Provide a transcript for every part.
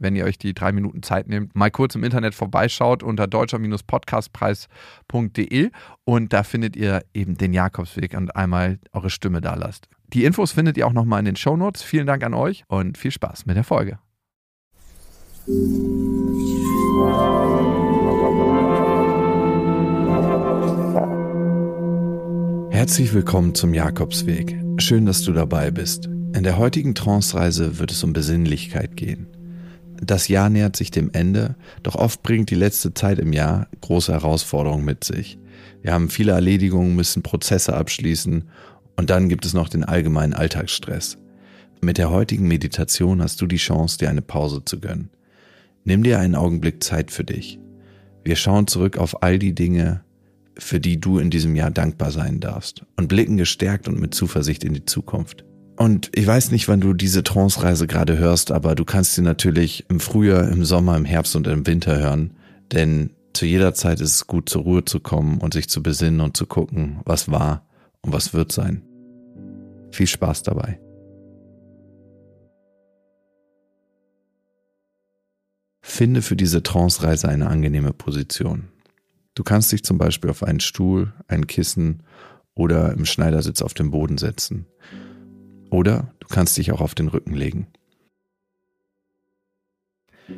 wenn ihr euch die drei Minuten Zeit nehmt, mal kurz im Internet vorbeischaut unter deutscher-podcastpreis.de und da findet ihr eben den Jakobsweg und einmal eure Stimme da lasst. Die Infos findet ihr auch nochmal in den Show Notes. Vielen Dank an euch und viel Spaß mit der Folge. Herzlich willkommen zum Jakobsweg. Schön, dass du dabei bist. In der heutigen Trance-Reise wird es um Besinnlichkeit gehen. Das Jahr nähert sich dem Ende, doch oft bringt die letzte Zeit im Jahr große Herausforderungen mit sich. Wir haben viele Erledigungen, müssen Prozesse abschließen und dann gibt es noch den allgemeinen Alltagsstress. Mit der heutigen Meditation hast du die Chance, dir eine Pause zu gönnen. Nimm dir einen Augenblick Zeit für dich. Wir schauen zurück auf all die Dinge, für die du in diesem Jahr dankbar sein darfst und blicken gestärkt und mit Zuversicht in die Zukunft. Und ich weiß nicht, wann du diese Trance-Reise gerade hörst, aber du kannst sie natürlich im Frühjahr, im Sommer, im Herbst und im Winter hören, denn zu jeder Zeit ist es gut, zur Ruhe zu kommen und sich zu besinnen und zu gucken, was war und was wird sein. Viel Spaß dabei. Finde für diese Trance-Reise eine angenehme Position. Du kannst dich zum Beispiel auf einen Stuhl, ein Kissen oder im Schneidersitz auf den Boden setzen. Oder du kannst dich auch auf den Rücken legen.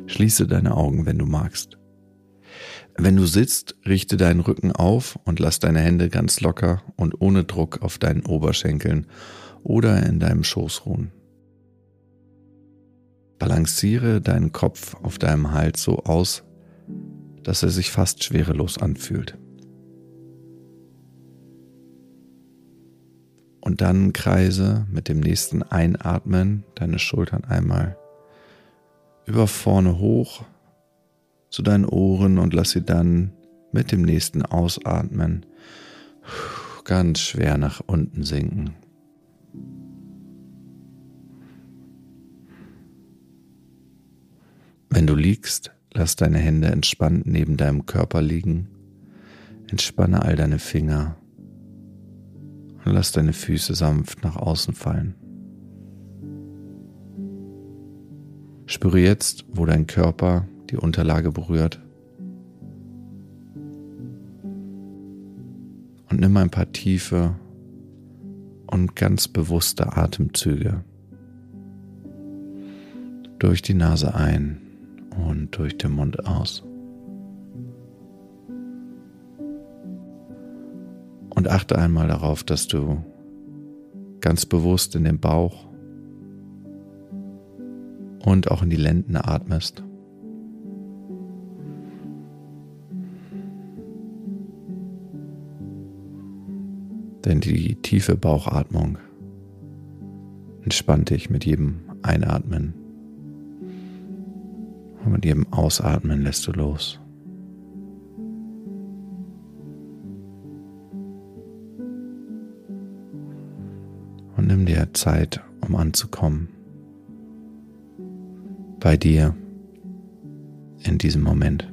Schließe deine Augen, wenn du magst. Wenn du sitzt, richte deinen Rücken auf und lass deine Hände ganz locker und ohne Druck auf deinen Oberschenkeln oder in deinem Schoß ruhen. Balanciere deinen Kopf auf deinem Hals so aus, dass er sich fast schwerelos anfühlt. Und dann kreise mit dem nächsten Einatmen deine Schultern einmal über vorne hoch zu deinen Ohren und lass sie dann mit dem nächsten Ausatmen ganz schwer nach unten sinken. Wenn du liegst, lass deine Hände entspannt neben deinem Körper liegen. Entspanne all deine Finger und lass deine Füße sanft nach außen fallen. Spüre jetzt, wo dein Körper die Unterlage berührt. Und nimm ein paar tiefe und ganz bewusste Atemzüge durch die Nase ein und durch den Mund aus. Und achte einmal darauf, dass du ganz bewusst in den Bauch und auch in die Lenden atmest. Denn die tiefe Bauchatmung entspannt dich mit jedem Einatmen. Und mit jedem Ausatmen lässt du los. Zeit, um anzukommen. Bei dir in diesem Moment.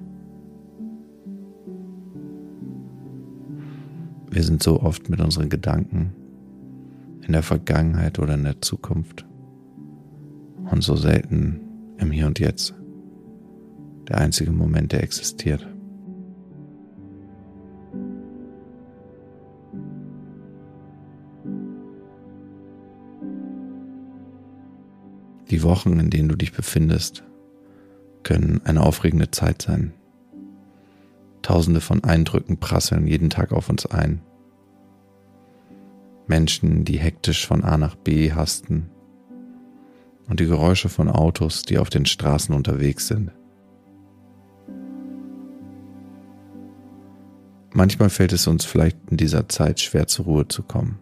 Wir sind so oft mit unseren Gedanken in der Vergangenheit oder in der Zukunft und so selten im Hier und Jetzt. Der einzige Moment, der existiert. Die Wochen, in denen du dich befindest, können eine aufregende Zeit sein. Tausende von Eindrücken prasseln jeden Tag auf uns ein. Menschen, die hektisch von A nach B hasten und die Geräusche von Autos, die auf den Straßen unterwegs sind. Manchmal fällt es uns vielleicht in dieser Zeit schwer zur Ruhe zu kommen.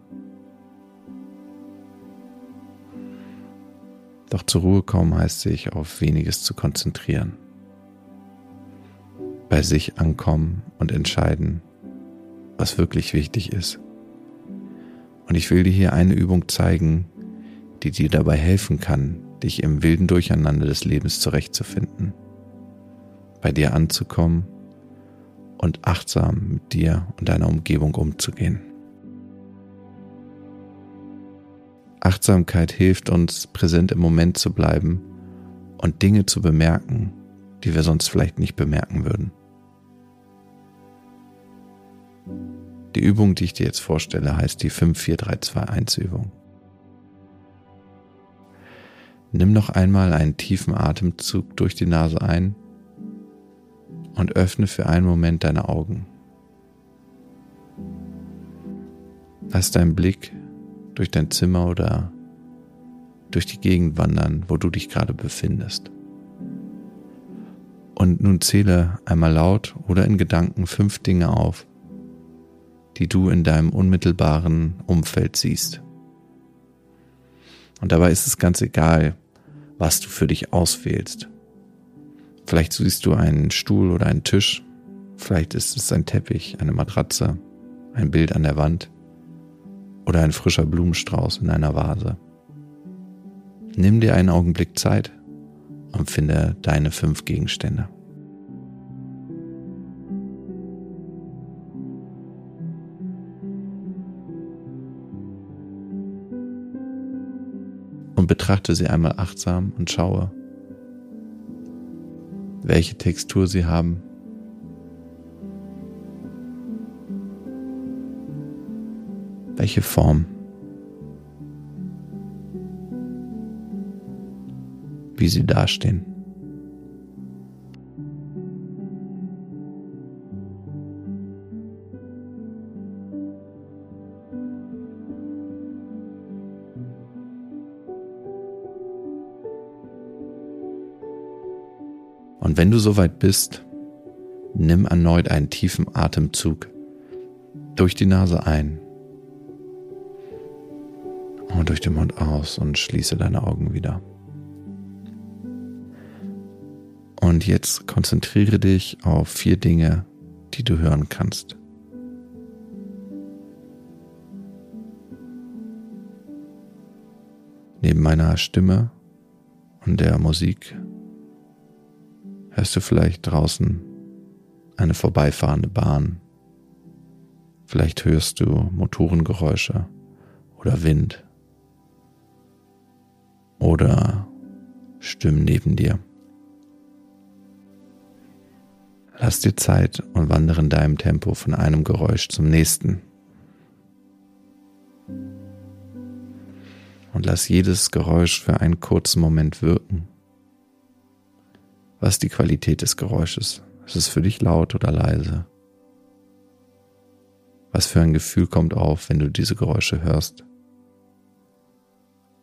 Doch zur Ruhe kommen heißt sich auf weniges zu konzentrieren. Bei sich ankommen und entscheiden, was wirklich wichtig ist. Und ich will dir hier eine Übung zeigen, die dir dabei helfen kann, dich im wilden Durcheinander des Lebens zurechtzufinden, bei dir anzukommen und achtsam mit dir und deiner Umgebung umzugehen. Achtsamkeit hilft uns, präsent im Moment zu bleiben und Dinge zu bemerken, die wir sonst vielleicht nicht bemerken würden. Die Übung, die ich dir jetzt vorstelle, heißt die 54321 Übung. Nimm noch einmal einen tiefen Atemzug durch die Nase ein und öffne für einen Moment deine Augen. Lass deinen Blick durch dein Zimmer oder durch die Gegend wandern, wo du dich gerade befindest. Und nun zähle einmal laut oder in Gedanken fünf Dinge auf, die du in deinem unmittelbaren Umfeld siehst. Und dabei ist es ganz egal, was du für dich auswählst. Vielleicht siehst du einen Stuhl oder einen Tisch, vielleicht ist es ein Teppich, eine Matratze, ein Bild an der Wand oder ein frischer Blumenstrauß in einer Vase. Nimm dir einen Augenblick Zeit und finde deine fünf Gegenstände. Und betrachte sie einmal achtsam und schaue, welche Textur sie haben. Welche Form. wie sie dastehen. Und wenn du soweit bist, nimm erneut einen tiefen Atemzug durch die Nase ein durch den Mund aus und schließe deine Augen wieder. Und jetzt konzentriere dich auf vier Dinge, die du hören kannst. Neben meiner Stimme und der Musik hörst du vielleicht draußen eine vorbeifahrende Bahn. Vielleicht hörst du Motorengeräusche oder Wind oder Stimmen neben dir. Lass dir Zeit und wandere in deinem Tempo von einem Geräusch zum nächsten. Und lass jedes Geräusch für einen kurzen Moment wirken. Was ist die Qualität des Geräusches? Ist es für dich laut oder leise? Was für ein Gefühl kommt auf, wenn du diese Geräusche hörst?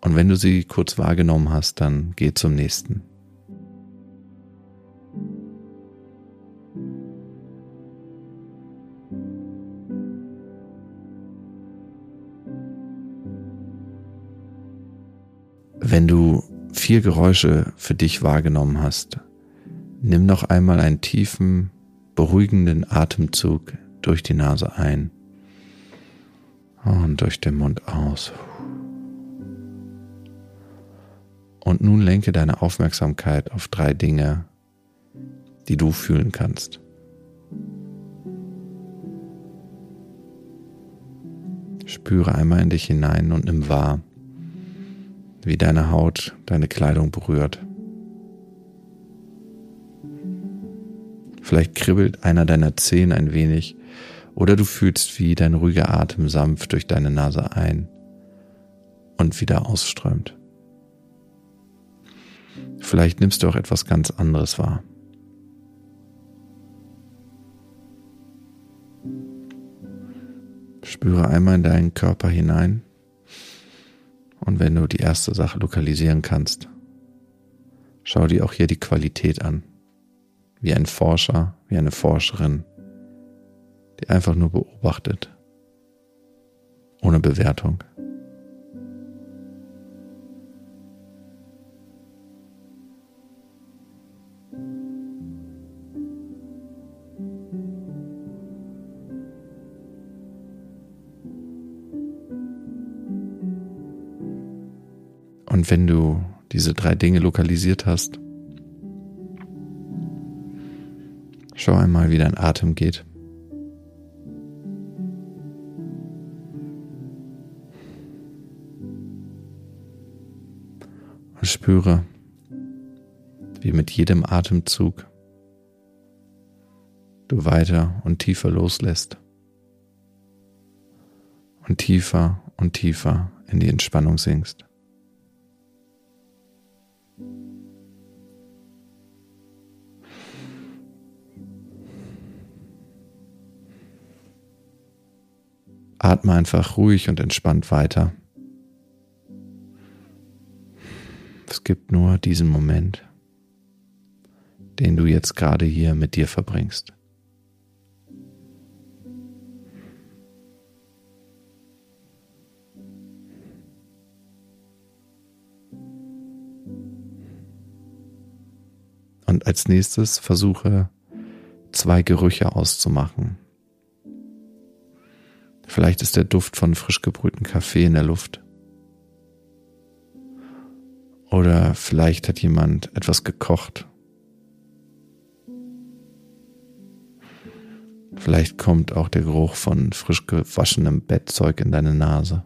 Und wenn du sie kurz wahrgenommen hast, dann geh zum nächsten. Wenn du vier Geräusche für dich wahrgenommen hast, nimm noch einmal einen tiefen, beruhigenden Atemzug durch die Nase ein und durch den Mund aus. Und nun lenke deine Aufmerksamkeit auf drei Dinge, die du fühlen kannst. Spüre einmal in dich hinein und nimm wahr, wie deine Haut deine Kleidung berührt. Vielleicht kribbelt einer deiner Zehen ein wenig oder du fühlst, wie dein ruhiger Atem sanft durch deine Nase ein und wieder ausströmt. Vielleicht nimmst du auch etwas ganz anderes wahr. Spüre einmal in deinen Körper hinein und wenn du die erste Sache lokalisieren kannst, schau dir auch hier die Qualität an. Wie ein Forscher, wie eine Forscherin, die einfach nur beobachtet, ohne Bewertung. Und wenn du diese drei Dinge lokalisiert hast, schau einmal, wie dein Atem geht. Und spüre, wie mit jedem Atemzug du weiter und tiefer loslässt und tiefer und tiefer in die Entspannung sinkst. Atme einfach ruhig und entspannt weiter. Es gibt nur diesen Moment, den du jetzt gerade hier mit dir verbringst. Und als nächstes versuche zwei Gerüche auszumachen. Vielleicht ist der Duft von frisch gebrühten Kaffee in der Luft. Oder vielleicht hat jemand etwas gekocht. Vielleicht kommt auch der Geruch von frisch gewaschenem Bettzeug in deine Nase.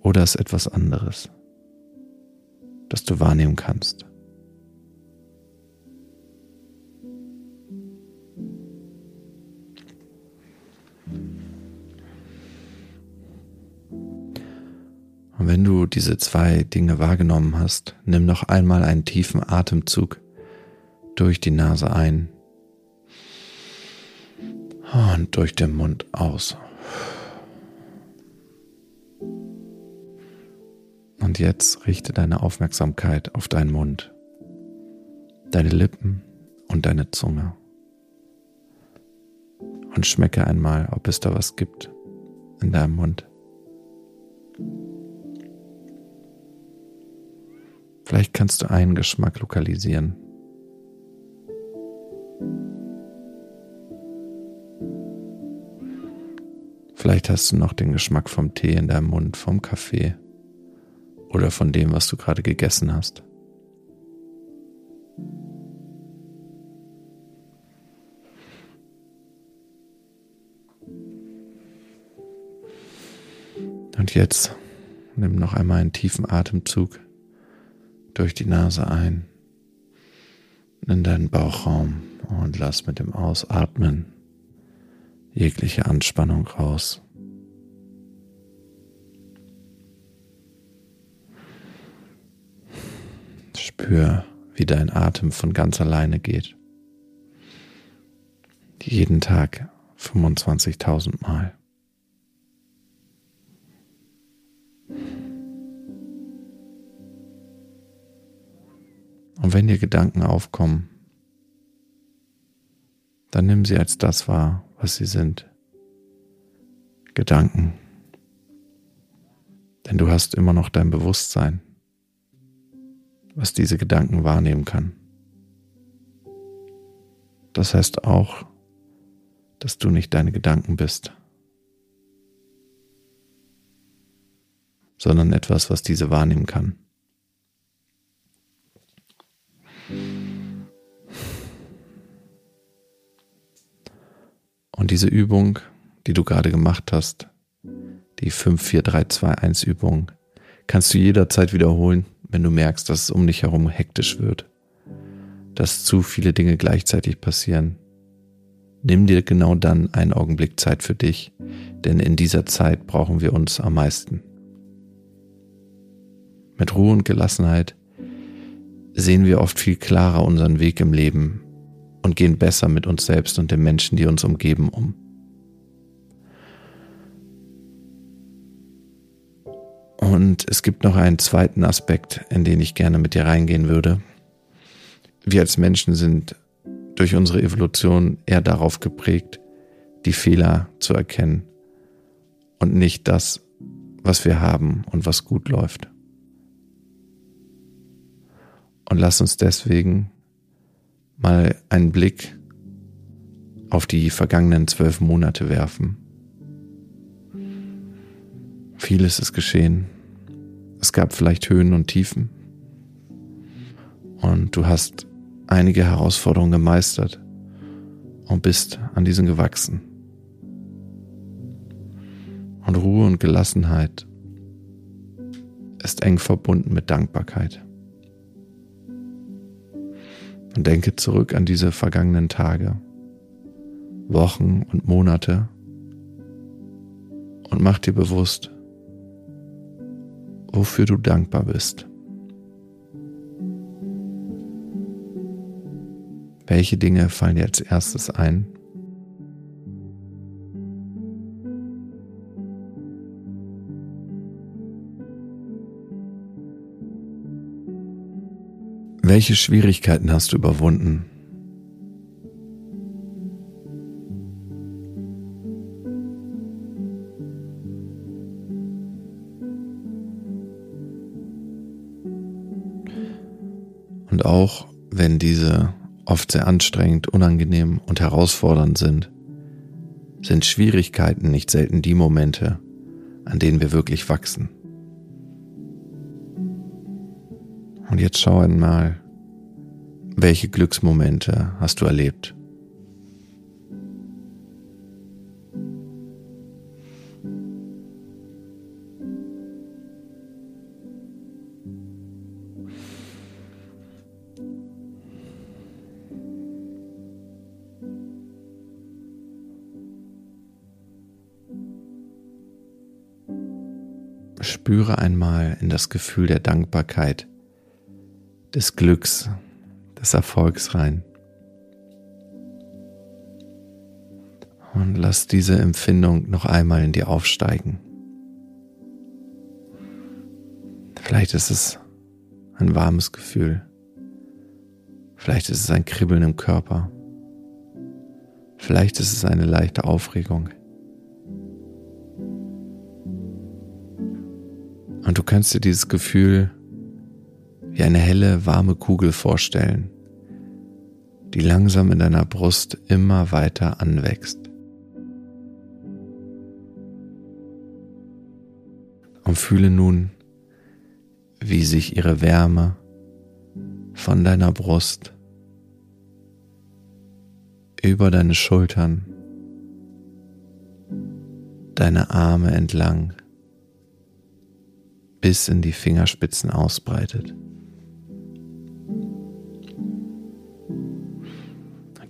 Oder ist etwas anderes, das du wahrnehmen kannst. Und wenn du diese zwei Dinge wahrgenommen hast, nimm noch einmal einen tiefen Atemzug durch die Nase ein und durch den Mund aus. Und jetzt richte deine Aufmerksamkeit auf deinen Mund, deine Lippen und deine Zunge. Und schmecke einmal, ob es da was gibt in deinem Mund. Vielleicht kannst du einen Geschmack lokalisieren. Vielleicht hast du noch den Geschmack vom Tee in deinem Mund, vom Kaffee oder von dem, was du gerade gegessen hast. Und jetzt nimm noch einmal einen tiefen Atemzug durch die Nase ein in deinen Bauchraum und lass mit dem Ausatmen jegliche Anspannung raus. Spür, wie dein Atem von ganz alleine geht. Jeden Tag 25.000 Mal. Und wenn dir Gedanken aufkommen, dann nimm sie als das wahr, was sie sind. Gedanken. Denn du hast immer noch dein Bewusstsein, was diese Gedanken wahrnehmen kann. Das heißt auch, dass du nicht deine Gedanken bist, sondern etwas, was diese wahrnehmen kann. Diese Übung, die du gerade gemacht hast, die 5-4-3-2-1 Übung, kannst du jederzeit wiederholen, wenn du merkst, dass es um dich herum hektisch wird, dass zu viele Dinge gleichzeitig passieren. Nimm dir genau dann einen Augenblick Zeit für dich, denn in dieser Zeit brauchen wir uns am meisten. Mit Ruhe und Gelassenheit sehen wir oft viel klarer unseren Weg im Leben und gehen besser mit uns selbst und den Menschen, die uns umgeben, um. Und es gibt noch einen zweiten Aspekt, in den ich gerne mit dir reingehen würde. Wir als Menschen sind durch unsere Evolution eher darauf geprägt, die Fehler zu erkennen und nicht das, was wir haben und was gut läuft. Und lass uns deswegen mal einen Blick auf die vergangenen zwölf Monate werfen. Vieles ist geschehen. Es gab vielleicht Höhen und Tiefen. Und du hast einige Herausforderungen gemeistert und bist an diesen gewachsen. Und Ruhe und Gelassenheit ist eng verbunden mit Dankbarkeit. Und denke zurück an diese vergangenen Tage, Wochen und Monate und mach dir bewusst, wofür du dankbar bist. Welche Dinge fallen dir als erstes ein? Welche Schwierigkeiten hast du überwunden? Und auch wenn diese oft sehr anstrengend, unangenehm und herausfordernd sind, sind Schwierigkeiten nicht selten die Momente, an denen wir wirklich wachsen. Und jetzt schau einmal, welche Glücksmomente hast du erlebt? Spüre einmal in das Gefühl der Dankbarkeit, des Glücks, des Erfolgs rein. Und lass diese Empfindung noch einmal in dir aufsteigen. Vielleicht ist es ein warmes Gefühl. Vielleicht ist es ein Kribbeln im Körper. Vielleicht ist es eine leichte Aufregung. Und du kannst dir dieses Gefühl wie eine helle, warme Kugel vorstellen, die langsam in deiner Brust immer weiter anwächst. Und fühle nun, wie sich ihre Wärme von deiner Brust über deine Schultern, deine Arme entlang bis in die Fingerspitzen ausbreitet.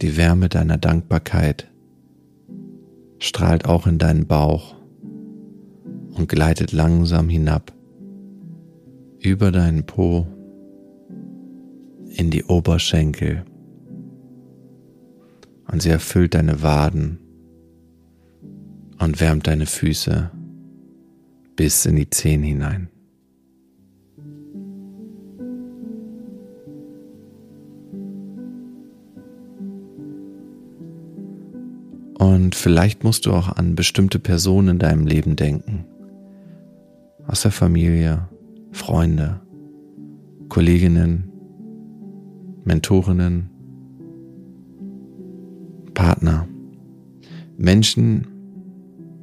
Die Wärme deiner Dankbarkeit strahlt auch in deinen Bauch und gleitet langsam hinab über deinen Po in die Oberschenkel und sie erfüllt deine Waden und wärmt deine Füße bis in die Zehen hinein. Und vielleicht musst du auch an bestimmte Personen in deinem Leben denken. Aus der Familie, Freunde, Kolleginnen, Mentorinnen, Partner. Menschen,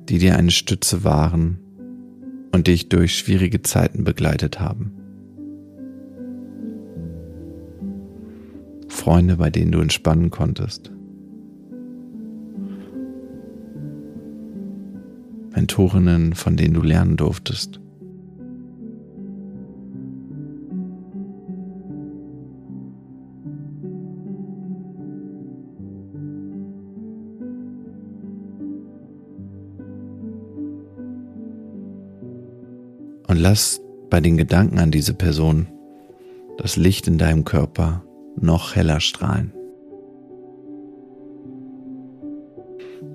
die dir eine Stütze waren und dich durch schwierige Zeiten begleitet haben. Freunde, bei denen du entspannen konntest. Mentorinnen, von denen du lernen durftest. Und lass bei den Gedanken an diese Person das Licht in deinem Körper noch heller strahlen.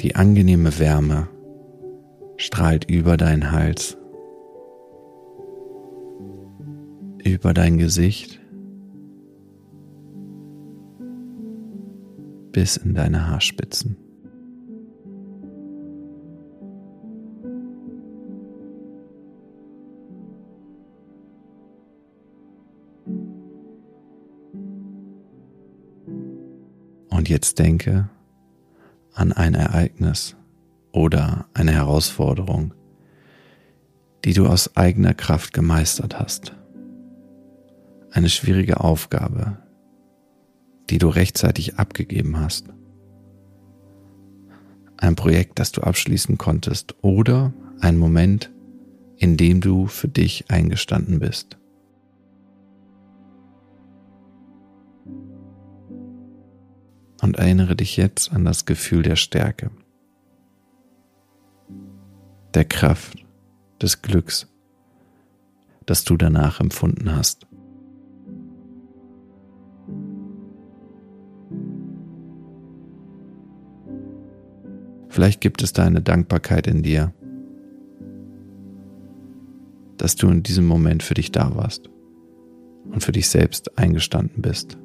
Die angenehme Wärme strahlt über deinen Hals, über dein Gesicht bis in deine Haarspitzen. Und jetzt denke an ein Ereignis, oder eine Herausforderung, die du aus eigener Kraft gemeistert hast. Eine schwierige Aufgabe, die du rechtzeitig abgegeben hast. Ein Projekt, das du abschließen konntest oder ein Moment, in dem du für dich eingestanden bist. Und erinnere dich jetzt an das Gefühl der Stärke, der Kraft, des Glücks, das du danach empfunden hast. Vielleicht gibt es da eine Dankbarkeit in dir, dass du in diesem Moment für dich da warst und für dich selbst eingestanden bist.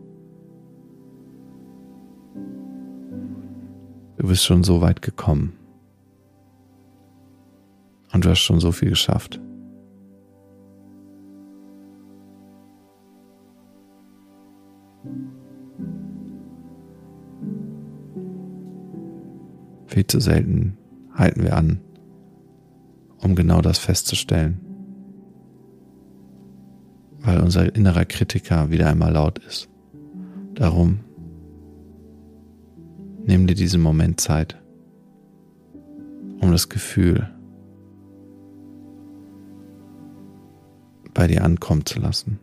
Du bist schon so weit gekommen und du hast schon so viel geschafft. Viel zu selten halten wir an, um genau das festzustellen, weil unser innerer Kritiker wieder einmal laut ist. Darum nimm dir diesen Moment Zeit, um das Gefühl bei dir ankommen zu lassen.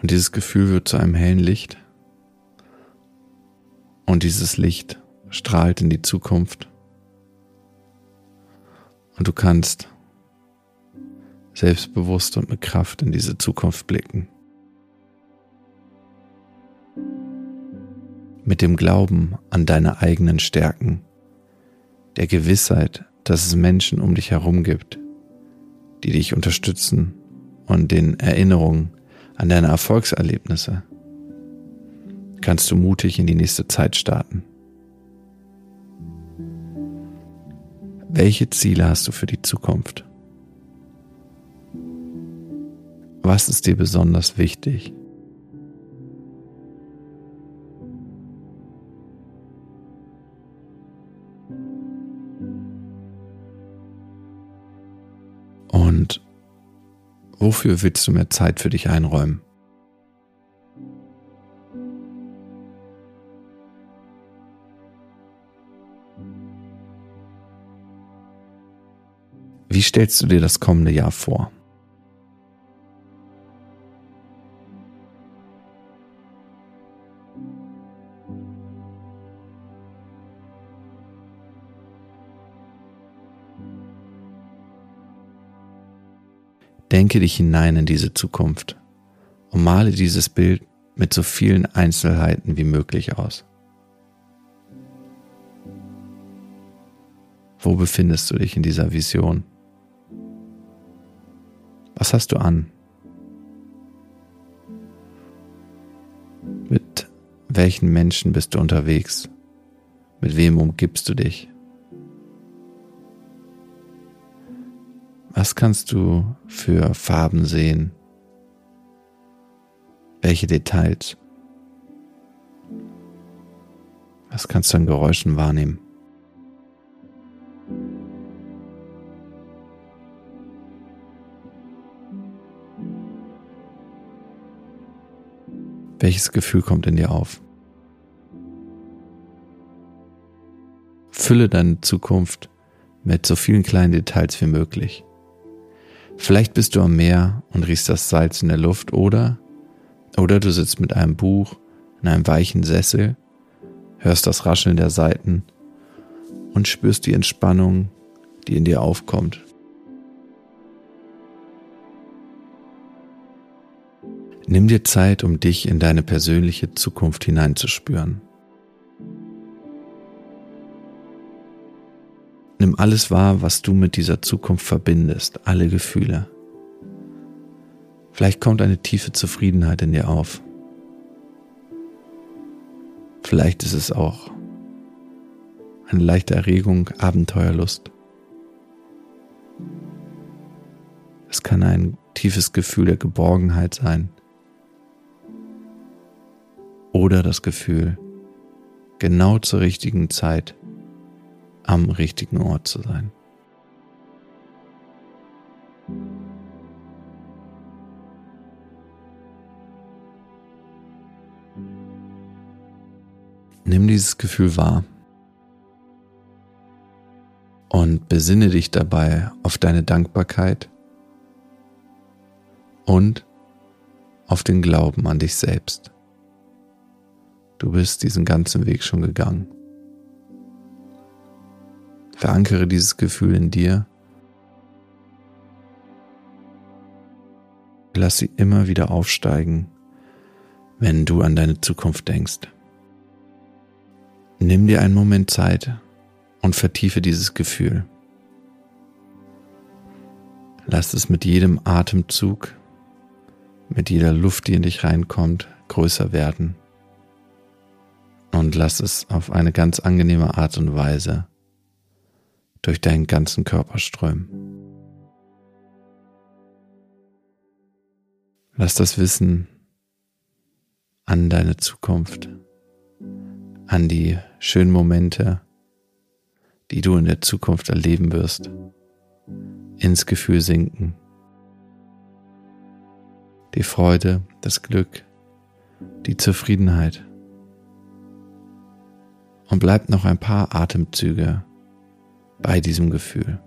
Und dieses Gefühl wird zu einem hellen Licht. Und dieses Licht strahlt in die Zukunft. Und du kannst selbstbewusst und mit Kraft in diese Zukunft blicken. Mit dem Glauben an deine eigenen Stärken, der Gewissheit, dass es Menschen um dich herum gibt, die dich unterstützen und den Erinnerungen an deine Erfolgserlebnisse kannst du mutig in die nächste Zeit starten. Welche Ziele hast du für die Zukunft? Was ist dir besonders wichtig? Und Wofür willst du mehr Zeit für dich einräumen? Wie stellst du dir das kommende Jahr vor? Denke dich hinein in diese Zukunft und male dieses Bild mit so vielen Einzelheiten wie möglich aus. Wo befindest du dich in dieser Vision? Was hast du an? Mit welchen Menschen bist du unterwegs? Mit wem umgibst du dich? Was kannst du für Farben sehen? Welche Details? Was kannst du an Geräuschen wahrnehmen? Welches Gefühl kommt in dir auf? Fülle deine Zukunft mit so vielen kleinen Details wie möglich. Vielleicht bist du am Meer und riechst das Salz in der Luft oder, oder du sitzt mit einem Buch in einem weichen Sessel, hörst das Rascheln der Saiten und spürst die Entspannung, die in dir aufkommt. Nimm dir Zeit, um dich in deine persönliche Zukunft hineinzuspüren. Nimm alles wahr, was du mit dieser Zukunft verbindest, alle Gefühle. Vielleicht kommt eine tiefe Zufriedenheit in dir auf. Vielleicht ist es auch eine leichte Erregung, Abenteuerlust. Es kann ein tiefes Gefühl der Geborgenheit sein. Oder das Gefühl genau zur richtigen Zeit am richtigen Ort zu sein. Nimm dieses Gefühl wahr und besinne dich dabei auf deine Dankbarkeit und auf den Glauben an dich selbst. Du bist diesen ganzen Weg schon gegangen. Verankere dieses Gefühl in dir. Lass sie immer wieder aufsteigen, wenn du an deine Zukunft denkst. Nimm dir einen Moment Zeit und vertiefe dieses Gefühl. Lass es mit jedem Atemzug, mit jeder Luft, die in dich reinkommt, größer werden. Und lass es auf eine ganz angenehme Art und Weise durch deinen ganzen Körper strömen. Lass das Wissen an deine Zukunft an die schönen Momente, die du in der Zukunft erleben wirst, ins Gefühl sinken. Die Freude, das Glück, die Zufriedenheit. Und bleib noch ein paar Atemzüge bei diesem Gefühl.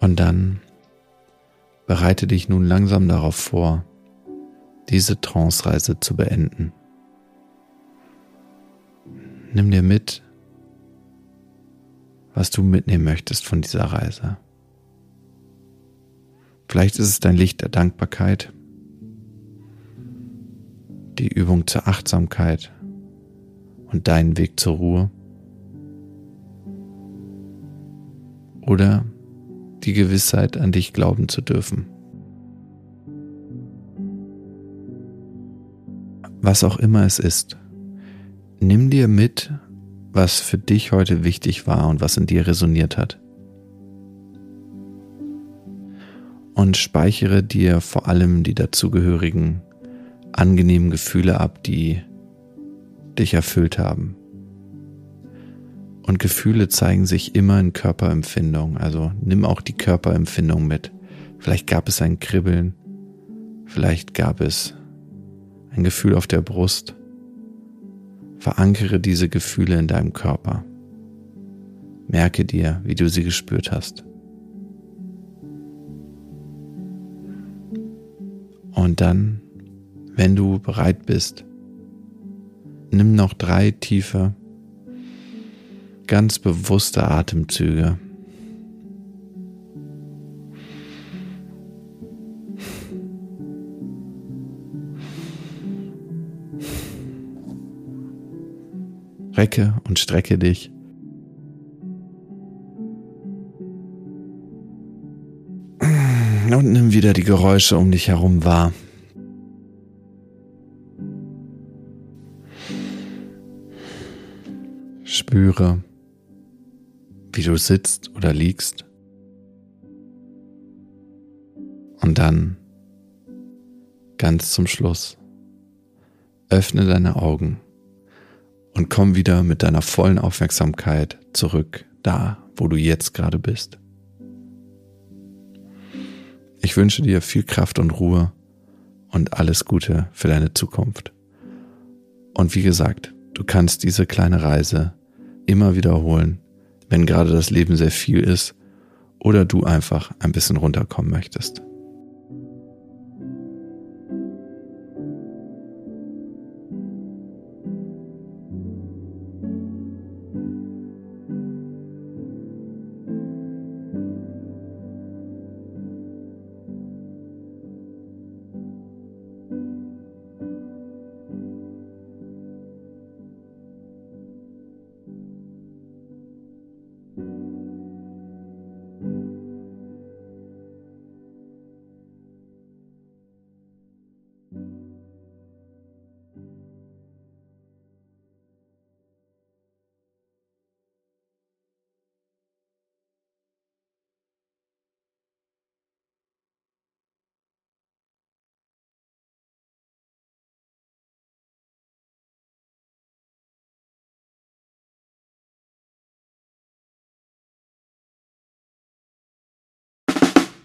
Und dann bereite dich nun langsam darauf vor, diese Trance-Reise zu beenden. Nimm dir mit, was du mitnehmen möchtest von dieser Reise. Vielleicht ist es dein Licht der Dankbarkeit, die Übung zur Achtsamkeit und deinen Weg zur Ruhe. Oder die Gewissheit, an dich glauben zu dürfen. Was auch immer es ist, nimm dir mit, was für dich heute wichtig war und was in dir resoniert hat. Und speichere dir vor allem die dazugehörigen angenehmen Gefühle ab, die dich erfüllt haben. Und Gefühle zeigen sich immer in Körperempfindung. Also nimm auch die Körperempfindung mit. Vielleicht gab es ein Kribbeln. Vielleicht gab es ein Gefühl auf der Brust. Verankere diese Gefühle in deinem Körper. Merke dir, wie du sie gespürt hast. Und dann, wenn du bereit bist, nimm noch drei tiefe ganz bewusste Atemzüge. Recke und strecke dich. Und nimm wieder die Geräusche um dich herum wahr. Spüre, wie du sitzt oder liegst. Und dann, ganz zum Schluss, öffne deine Augen und komm wieder mit deiner vollen Aufmerksamkeit zurück da, wo du jetzt gerade bist. Ich wünsche dir viel Kraft und Ruhe und alles Gute für deine Zukunft. Und wie gesagt, du kannst diese kleine Reise immer wiederholen wenn gerade das Leben sehr viel ist oder du einfach ein bisschen runterkommen möchtest.